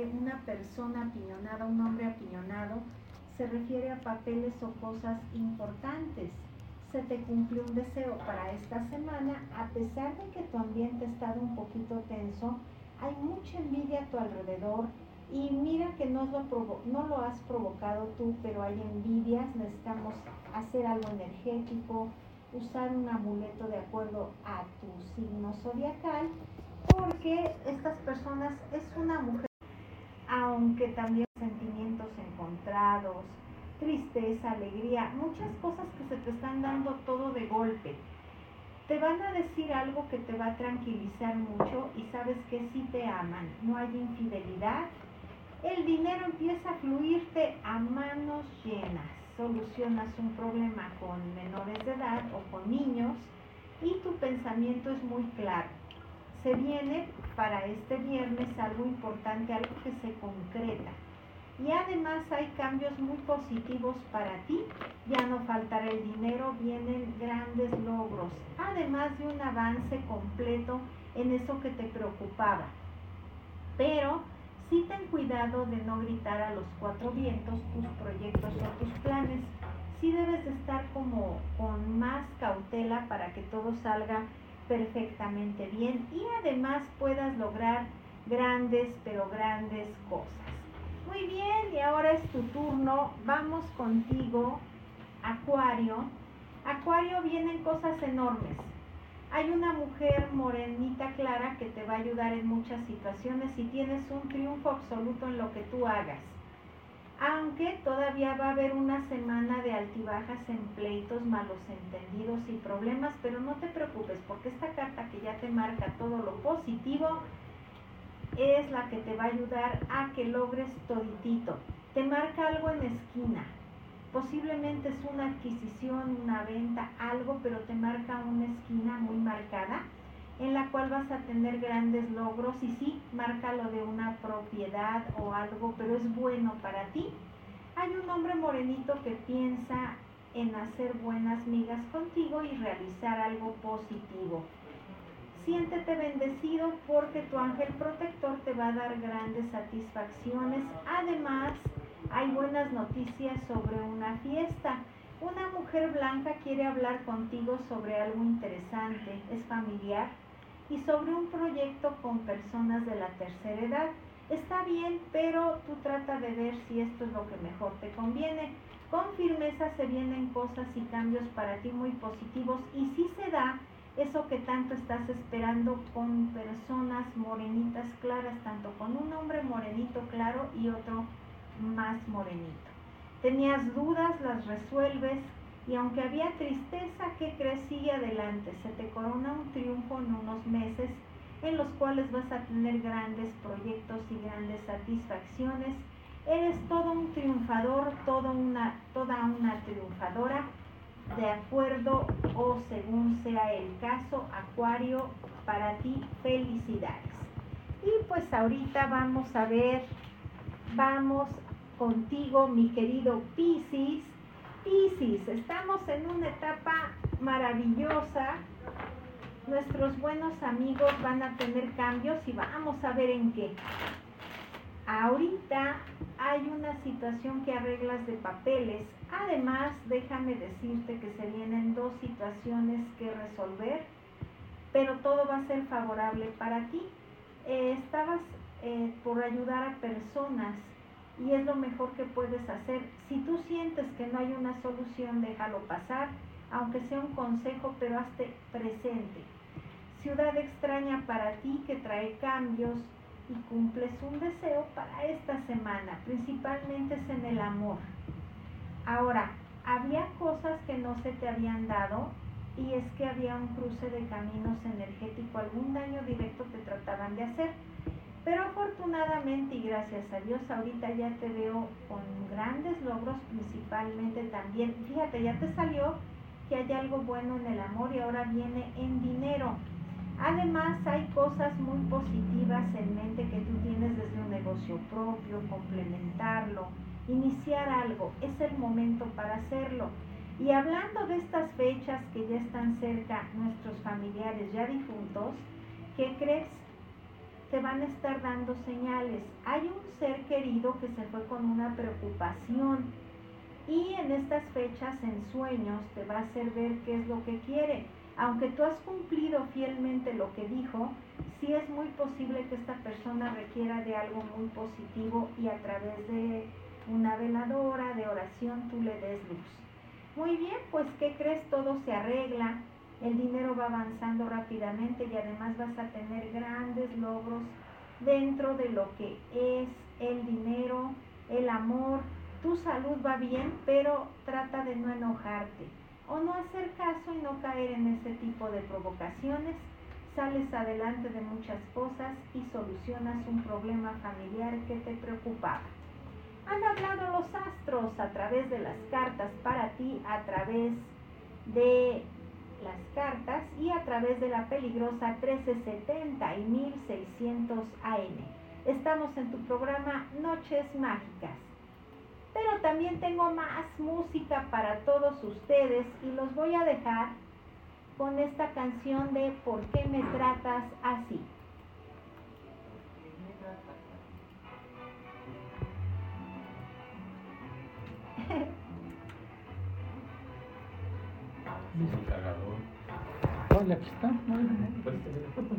una persona apiñonada, un hombre apiñonado, se refiere a papeles o cosas importantes. Se te cumple un deseo para esta semana, a pesar de que tu ambiente ha estado un poquito tenso, hay mucha envidia a tu alrededor y mira que no lo, no lo has provocado tú, pero hay envidias, necesitamos hacer algo energético, usar un amuleto de acuerdo a tu signo zodiacal, porque estas personas es una mujer aunque también sentimientos encontrados, tristeza, alegría, muchas cosas que se te están dando todo de golpe. Te van a decir algo que te va a tranquilizar mucho y sabes que sí te aman, no hay infidelidad. El dinero empieza a fluirte a manos llenas. Solucionas un problema con menores de edad o con niños y tu pensamiento es muy claro se viene para este viernes algo importante, algo que se concreta. Y además hay cambios muy positivos para ti. Ya no faltará el dinero, vienen grandes logros. Además de un avance completo en eso que te preocupaba. Pero sí ten cuidado de no gritar a los cuatro vientos tus proyectos o tus planes. Sí debes de estar como con más cautela para que todo salga perfectamente bien y además puedas lograr grandes, pero grandes cosas. Muy bien, y ahora es tu turno. Vamos contigo, Acuario. Acuario vienen cosas enormes. Hay una mujer morenita clara que te va a ayudar en muchas situaciones y tienes un triunfo absoluto en lo que tú hagas aunque todavía va a haber una semana de altibajas en pleitos, malos entendidos y problemas, pero no te preocupes porque esta carta que ya te marca todo lo positivo es la que te va a ayudar a que logres toditito. Te marca algo en esquina, posiblemente es una adquisición, una venta, algo, pero te marca una esquina muy marcada en la cual vas a tener grandes logros y sí, marca lo de una propiedad o algo, pero es bueno para ti. Hay un hombre morenito que piensa en hacer buenas migas contigo y realizar algo positivo. Siéntete bendecido porque tu ángel protector te va a dar grandes satisfacciones. Además, hay buenas noticias sobre una fiesta. Una mujer blanca quiere hablar contigo sobre algo interesante. Es familiar y sobre un proyecto con personas de la tercera edad. Está bien, pero tú trata de ver si esto es lo que mejor te conviene. Con firmeza se vienen cosas y cambios para ti muy positivos y si se da eso que tanto estás esperando con personas morenitas claras, tanto con un hombre morenito claro y otro más morenito. Tenías dudas, las resuelves, y aunque había tristeza, que crecía adelante? Se te corona un triunfo en unos meses en los cuales vas a tener grandes proyectos y grandes satisfacciones. Eres todo un triunfador, toda una, toda una triunfadora, de acuerdo o según sea el caso, Acuario, para ti felicidades. Y pues ahorita vamos a ver, vamos contigo, mi querido Piscis Piscis, estamos en una etapa maravillosa. Nuestros buenos amigos van a tener cambios y vamos a ver en qué. Ahorita hay una situación que arreglas de papeles. Además, déjame decirte que se vienen dos situaciones que resolver, pero todo va a ser favorable para ti. Eh, estabas eh, por ayudar a personas y es lo mejor que puedes hacer. Si tú sientes que no hay una solución, déjalo pasar, aunque sea un consejo, pero hazte presente. Ciudad extraña para ti que trae cambios y cumples un deseo para esta semana, principalmente es en el amor. Ahora, había cosas que no se te habían dado y es que había un cruce de caminos energético, algún daño directo te trataban de hacer pero afortunadamente y gracias a Dios ahorita ya te veo con grandes logros principalmente también. Fíjate, ya te salió que hay algo bueno en el amor y ahora viene en dinero. Además hay cosas muy positivas en mente que tú tienes desde un negocio propio, complementarlo, iniciar algo. Es el momento para hacerlo. Y hablando de estas fechas que ya están cerca nuestros familiares ya difuntos, ¿qué crees? Te van a estar dando señales. Hay un ser querido que se fue con una preocupación. Y en estas fechas, en sueños, te va a hacer ver qué es lo que quiere. Aunque tú has cumplido fielmente lo que dijo, sí es muy posible que esta persona requiera de algo muy positivo y a través de una veladora, de oración, tú le des luz. Muy bien, pues ¿qué crees? Todo se arregla, el dinero va avanzando rápidamente y además vas a tener grandes logros dentro de lo que es el dinero, el amor. Tu salud va bien, pero trata de no enojarte o no hacer caso y no caer en ese tipo de provocaciones. Sales adelante de muchas cosas y solucionas un problema familiar que te preocupaba. Han hablado los astros a través de las cartas para ti, a través de las cartas y a través de la peligrosa 1370 y 1600 AM. Estamos en tu programa Noches Mágicas. Pero también tengo más música para todos ustedes y los voy a dejar con esta canción de ¿Por qué me tratas así? El cagador.